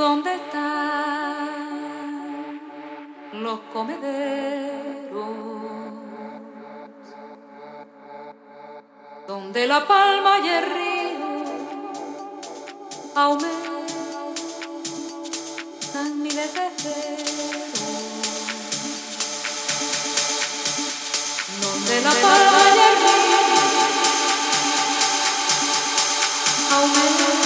¿Dónde están los comederos? Donde la palma y el río aumentan mi desespero. Donde la palma y el río aumentan